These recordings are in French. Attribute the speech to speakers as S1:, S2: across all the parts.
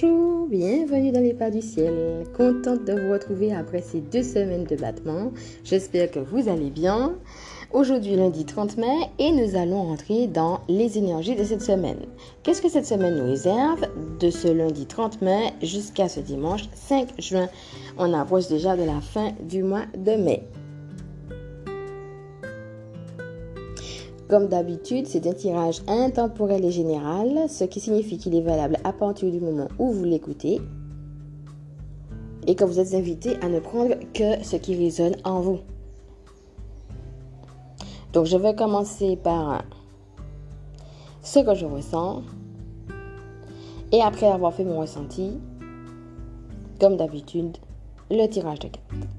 S1: Bonjour, bienvenue dans les pas du ciel. Contente de vous retrouver après ces deux semaines de battement. J'espère que vous allez bien. Aujourd'hui lundi 30 mai et nous allons rentrer dans les énergies de cette semaine. Qu'est-ce que cette semaine nous réserve de ce lundi 30 mai jusqu'à ce dimanche 5 juin? On approche déjà de la fin du mois de mai. Comme d'habitude, c'est un tirage intemporel et général, ce qui signifie qu'il est valable à partir du moment où vous l'écoutez et que vous êtes invité à ne prendre que ce qui résonne en vous. Donc je vais commencer par ce que je ressens et après avoir fait mon ressenti, comme d'habitude, le tirage de cartes.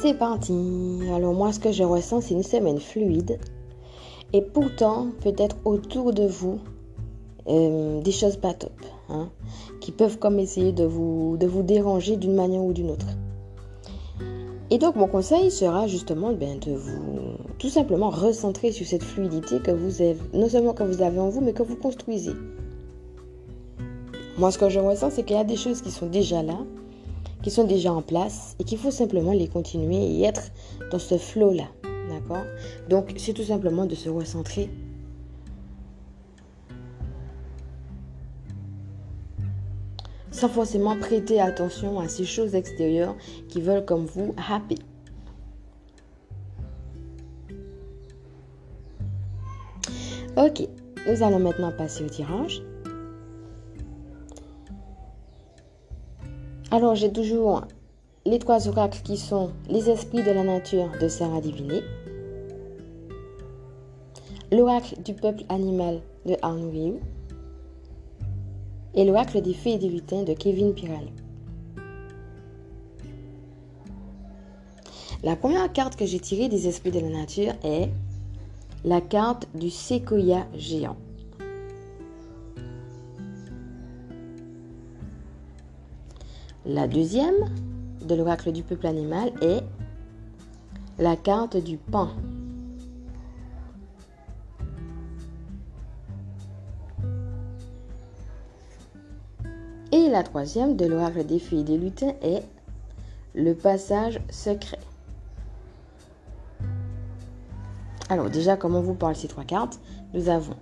S1: C'est parti. Alors moi, ce que je ressens, c'est une semaine fluide. Et pourtant, peut-être autour de vous, euh, des choses pas top, hein, qui peuvent comme essayer de vous, déranger d'une manière ou d'une autre. Et donc mon conseil sera justement ben, de vous tout simplement recentrer sur cette fluidité que vous avez, non seulement que vous avez en vous, mais que vous construisez. Moi, ce que je ressens, c'est qu'il y a des choses qui sont déjà là, qui sont déjà en place et qu'il faut simplement les continuer et être dans ce flow-là. D'accord? Donc, c'est tout simplement de se recentrer. Sans forcément prêter attention à ces choses extérieures qui veulent comme vous happy. Ok, nous allons maintenant passer au tirage. Alors j'ai toujours les trois oracles qui sont les esprits de la nature de Sarah Diviné, l'oracle du peuple animal de Arnoux et l'oracle des fées et des lutins de Kevin Piral. La première carte que j'ai tirée des esprits de la nature est la carte du séquoia géant. La deuxième de l'oracle du peuple animal est la carte du pan. Et la troisième de l'oracle des filles et des lutins est le passage secret. Alors déjà, comment vous parle ces trois cartes? Nous avons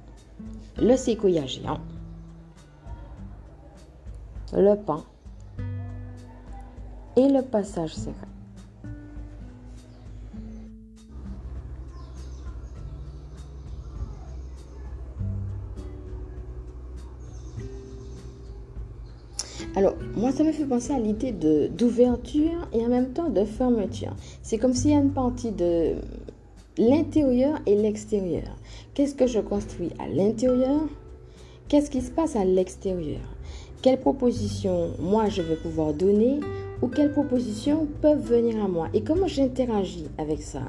S1: le séquoia géant, le pan et le passage secret. Alors, moi, ça me fait penser à l'idée d'ouverture et en même temps de fermeture. C'est comme s'il y a une partie de l'intérieur et l'extérieur. Qu'est-ce que je construis à l'intérieur? Qu'est-ce qui se passe à l'extérieur? Quelles propositions moi je vais pouvoir donner ou quelles propositions peuvent venir à moi et comment j'interagis avec ça.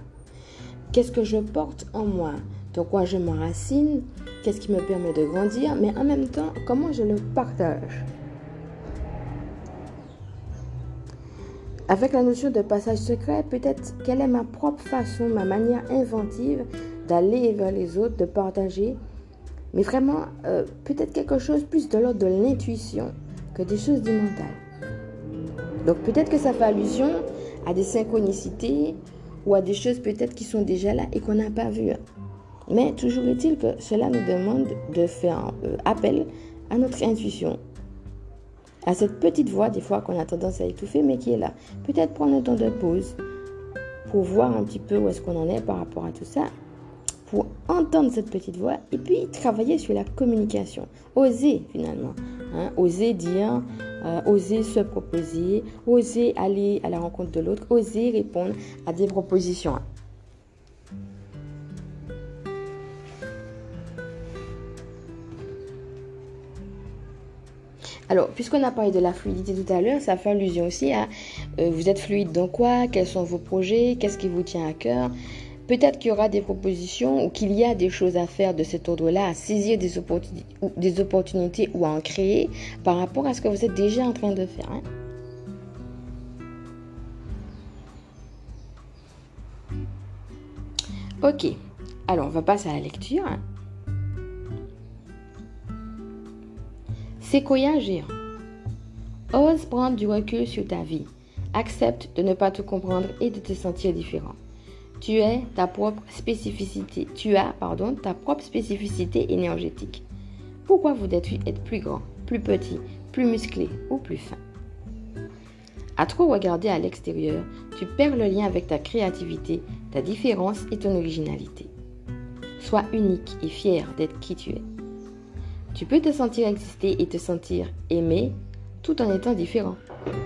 S1: Qu'est-ce que je porte en moi? Dans quoi je m'enracine? Qu'est-ce qui me permet de grandir? Mais en même temps, comment je le partage? Avec la notion de passage secret, peut-être quelle est ma propre façon, ma manière inventive d'aller vers les autres, de partager, mais vraiment euh, peut-être quelque chose plus de l'ordre de l'intuition que des choses du mental. Donc peut-être que ça fait allusion à des synchronicités ou à des choses peut-être qui sont déjà là et qu'on n'a pas vues. Mais toujours est-il que cela nous demande de faire euh, appel à notre intuition, à cette petite voix des fois qu'on a tendance à étouffer mais qui est là. Peut-être prendre un temps de pause pour voir un petit peu où est-ce qu'on en est par rapport à tout ça, pour entendre cette petite voix et puis travailler sur la communication. Oser finalement. Hein, oser dire, euh, oser se proposer, oser aller à la rencontre de l'autre, oser répondre à des propositions. Alors, puisqu'on a parlé de la fluidité tout à l'heure, ça fait allusion aussi à euh, vous êtes fluide dans quoi? Quels sont vos projets? Qu'est-ce qui vous tient à cœur? Peut-être qu'il y aura des propositions ou qu'il y a des choses à faire de cet ordre-là, à saisir des, opportunités, ou à en créer par rapport à ce que vous êtes déjà en train de faire. Hein. Ok, alors on va passer à la lecture. Géant. Ose prendre du recul sur ta vie. Accepte de ne pas tout comprendre et de te sentir différent. Tu as, pardon, ta propre spécificité énergétique. Pourquoi voudrais-tu être plus grand, plus petit, plus musclé ou plus fin? À trop regarder à l'extérieur, tu perds le lien avec ta créativité, ta différence et ton originalité. Sois unique et fier d'être qui tu es. Tu peux te sentir exister et te sentir aimé tout en étant différent.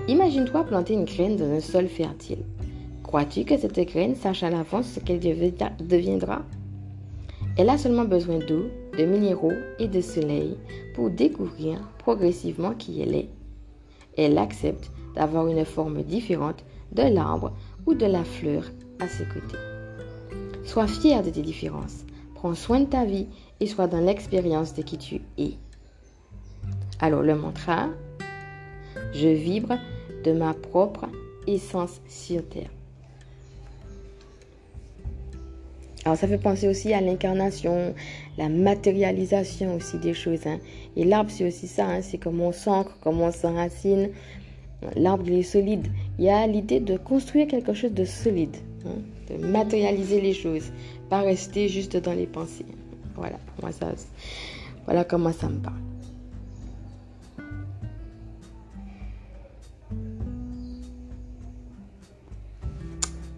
S1: Imagine-toi planter une graine dans un sol fertile. Crois-tu que cette graine sache à l'avance ce qu'elle deviendra? Elle a seulement besoin d'eau, de minéraux et de soleil pour découvrir progressivement qui elle est. Elle accepte d'avoir une forme différente de l'arbre ou de la fleur à ses côtés. Sois fier de tes différences. Prends soin de ta vie et sois dans l'expérience de qui tu es. Alors le mantra, je vibre de ma propre essence sur Terre. Alors ça fait penser aussi à l'incarnation, la matérialisation aussi des choses. Hein. Et l'arbre c'est aussi ça, hein. c'est comme on s'ancre, comme on s'enracine. L'arbre il est solide. Il y a l'idée de construire quelque chose de solide, hein. de matérialiser les choses, pas rester juste dans les pensées. Voilà, moi ça, voilà comment ça me parle.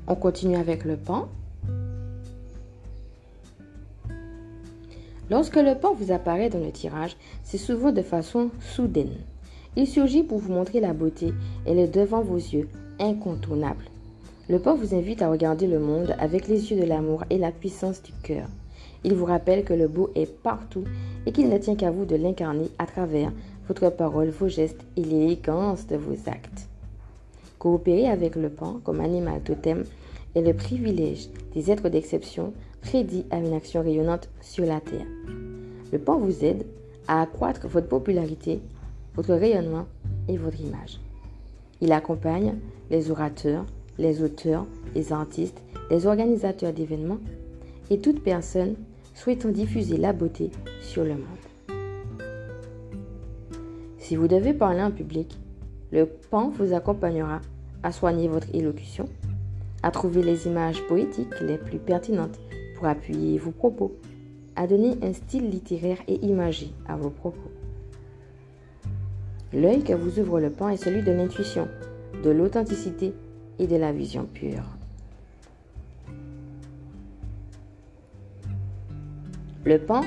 S1: On continue avec le pan. Lorsque le pan vous apparaît dans le tirage, c'est souvent de façon soudaine. Il surgit pour vous montrer la beauté, elle est devant vos yeux, incontournable. Le pan vous invite à regarder le monde avec les yeux de l'amour et la puissance du cœur. Il vous rappelle que le beau est partout et qu'il ne tient qu'à vous de l'incarner à travers votre parole, vos gestes et l'élégance de vos actes. Coopérer avec le pan comme animal totem est le privilège des êtres d'exception prédits à une action rayonnante sur la Terre. Le pan vous aide à accroître votre popularité, votre rayonnement et votre image. Il accompagne les orateurs, les auteurs, les artistes, les organisateurs d'événements et toute personne souhaitant diffuser la beauté sur le monde. Si vous devez parler en public, le pan vous accompagnera à soigner votre élocution, à trouver les images poétiques les plus pertinentes pour appuyer vos propos, à donner un style littéraire et imagé à vos propos. L'œil que vous ouvre le pan est celui de l'intuition, de l'authenticité et de la vision pure. Le pan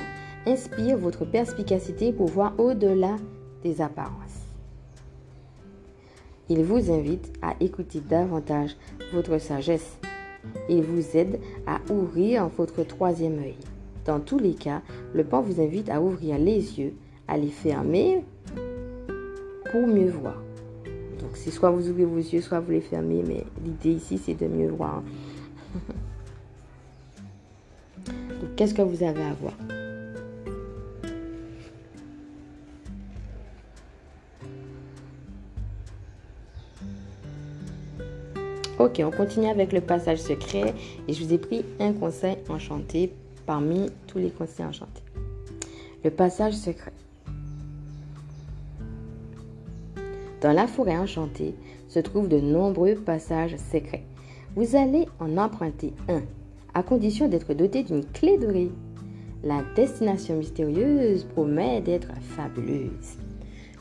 S1: inspire votre perspicacité pour voir au-delà des apparences. Il vous invite à écouter davantage votre sagesse. Il vous aide à ouvrir votre troisième œil. Dans tous les cas, le pan vous invite à ouvrir les yeux, à les fermer pour mieux voir. Donc c'est soit vous ouvrez vos yeux, soit vous les fermez, mais l'idée ici c'est de mieux voir. Qu'est-ce que vous avez à voir? Ok, on continue avec le passage secret et je vous ai pris un conseil enchanté parmi tous les conseils enchantés. Le passage secret. Dans la forêt enchantée se trouvent de nombreux passages secrets. Vous allez en emprunter un à condition d'être doté d'une clé dorée. La destination mystérieuse promet d'être fabuleuse.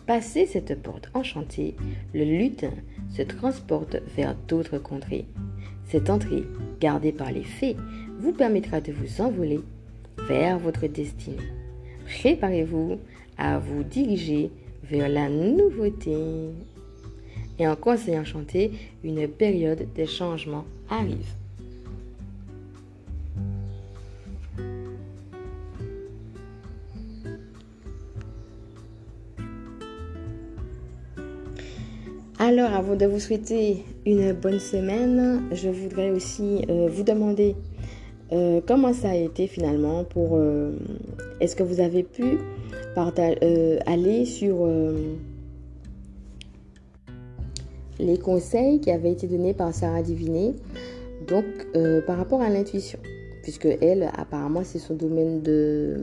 S1: Passé cette porte enchantée, le lutin se transporte vers d'autres contrées. Cette entrée, gardée par les fées, vous permettra de vous envoler vers votre destinée. Préparez-vous à vous diriger vers la nouveauté. Et en conseil enchanté, une période de changement arrive. Alors, avant de vous souhaiter une bonne semaine, je voudrais aussi euh, vous demander euh, comment ça a été finalement pour... Euh, est-ce que vous avez pu aller sur les conseils qui avaient été donnés par Sarah Diviné, donc par rapport à l'intuition? Puisque elle, apparemment, c'est son domaine de,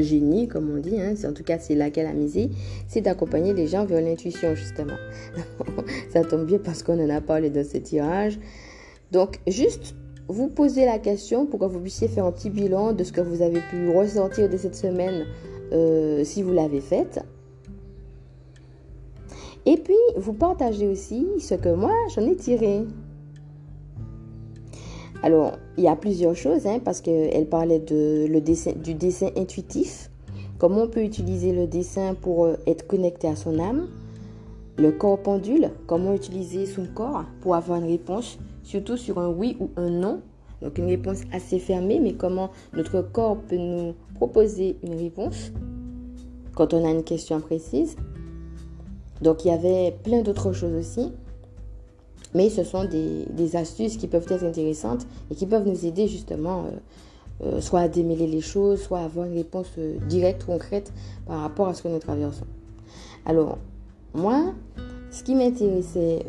S1: génie, comme on dit, hein. en tout cas, c'est là qu'elle a misé, c'est d'accompagner les gens vers l'intuition, justement. Ça tombe bien parce qu'on en a parlé dans ce tirage. Donc, juste vous posez la question pour que vous puissiez faire un petit bilan de ce que vous avez pu ressentir de cette semaine euh, si vous l'avez faite. Et puis, vous partagez aussi ce que moi, j'en ai tiré. Alors, il y a plusieurs choses, hein, parce qu'elle parlait de, le dessin, du dessin intuitif. Comment on peut utiliser le dessin pour euh, être connecté à son âme? Le corps pendule, comment utiliser son corps pour avoir une réponse, surtout sur un oui ou un non? Donc une réponse assez fermée, mais comment notre corps peut nous proposer une réponse quand on a une question précise? Donc il y avait plein d'autres choses aussi. Mais ce sont des, astuces qui peuvent être intéressantes et qui peuvent nous aider justement euh, euh, soit à démêler les choses, soit à avoir une réponse euh, directe, concrète par rapport à ce que nous traversons. Alors, moi, ce qui m'intéressait,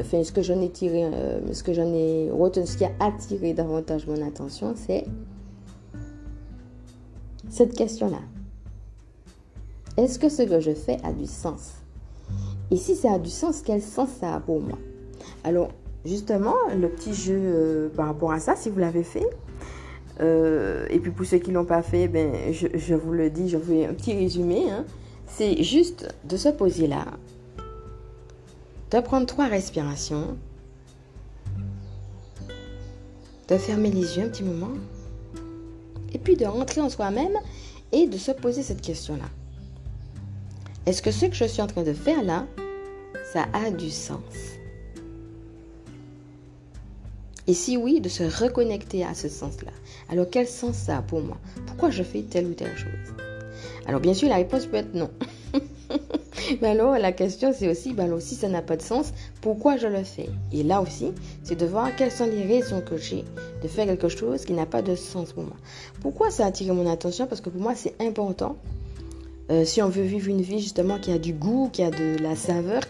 S1: enfin, ce que j'en ai tiré, ce que j'en ai retenu, ce qui a attiré davantage mon attention, c'est cette question-là. Est-ce que ce que je fais a du sens? Et si ça a du sens, quel sens ça a pour moi? Alors, justement, le petit jeu euh, par rapport à ça, si vous l'avez fait, euh, et puis pour ceux qui ne l'ont pas fait, ben, je, vous le dis, je vous fais un petit résumé. Hein. C'est juste de se poser là, de prendre trois respirations, de fermer les yeux un petit moment, et puis de rentrer en soi-même et de se poser cette question-là. Est-ce que ce que je suis en train de faire là, ça a du sens? Et si oui, de se reconnecter à ce sens-là. Alors quel sens ça a pour moi? Pourquoi je fais telle ou telle chose? Alors bien sûr, la réponse peut être non. Mais alors la question c'est aussi, ben si ça n'a pas de sens, pourquoi je le fais? Et là aussi, c'est de voir quelles sont les raisons que j'ai de faire quelque chose qui n'a pas de sens pour moi. Pourquoi ça a attiré mon attention? Parce que pour moi c'est important euh, si on veut vivre une vie justement qui a du goût, qui a de la saveur,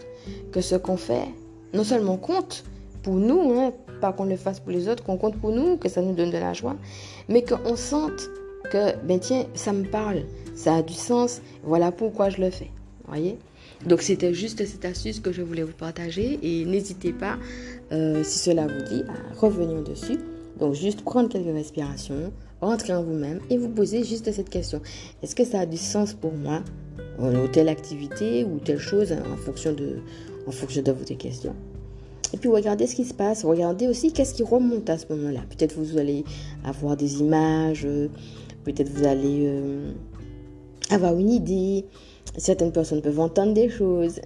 S1: que ce qu'on fait, non seulement compte pour nous, hein, pas qu'on le fasse pour les autres, qu'on compte pour nous, que ça nous donne de la joie, mais qu'on sente que, ben tiens, ça me parle, ça a du sens, voilà pourquoi je le fais. Voyez Donc c'était juste cette astuce que je voulais vous partager et n'hésitez pas, euh, si cela vous dit, à revenir dessus. Donc juste prendre quelques respirations, rentrer en vous-même et vous poser juste cette question. Est-ce que ça a du sens pour moi ou telle activité ou telle chose en fonction de, en fonction de votre question et puis regardez ce qui se passe, regardez aussi qu'est-ce qui remonte à ce moment-là. Peut-être vous allez avoir des images, peut-être vous allez euh, avoir une idée. Certaines personnes peuvent entendre des choses.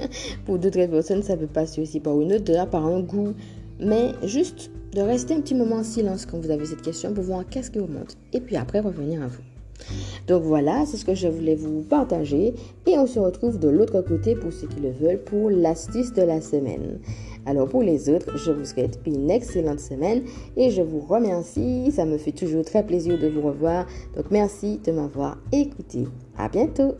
S1: Pour d'autres personnes, ça peut passer aussi par une odeur, par un goût. Mais juste de rester un petit moment en silence quand vous avez cette question pour voir qu'est-ce qui remonte. Et puis après, revenir à vous. Donc voilà, c'est ce que je voulais vous partager. Et on se retrouve de l'autre côté pour ceux qui le veulent pour l'astuce de la semaine. Alors pour les autres, je vous souhaite une excellente semaine et je vous remercie. Ça me fait toujours très plaisir de vous revoir. Donc merci de m'avoir écouté. À bientôt.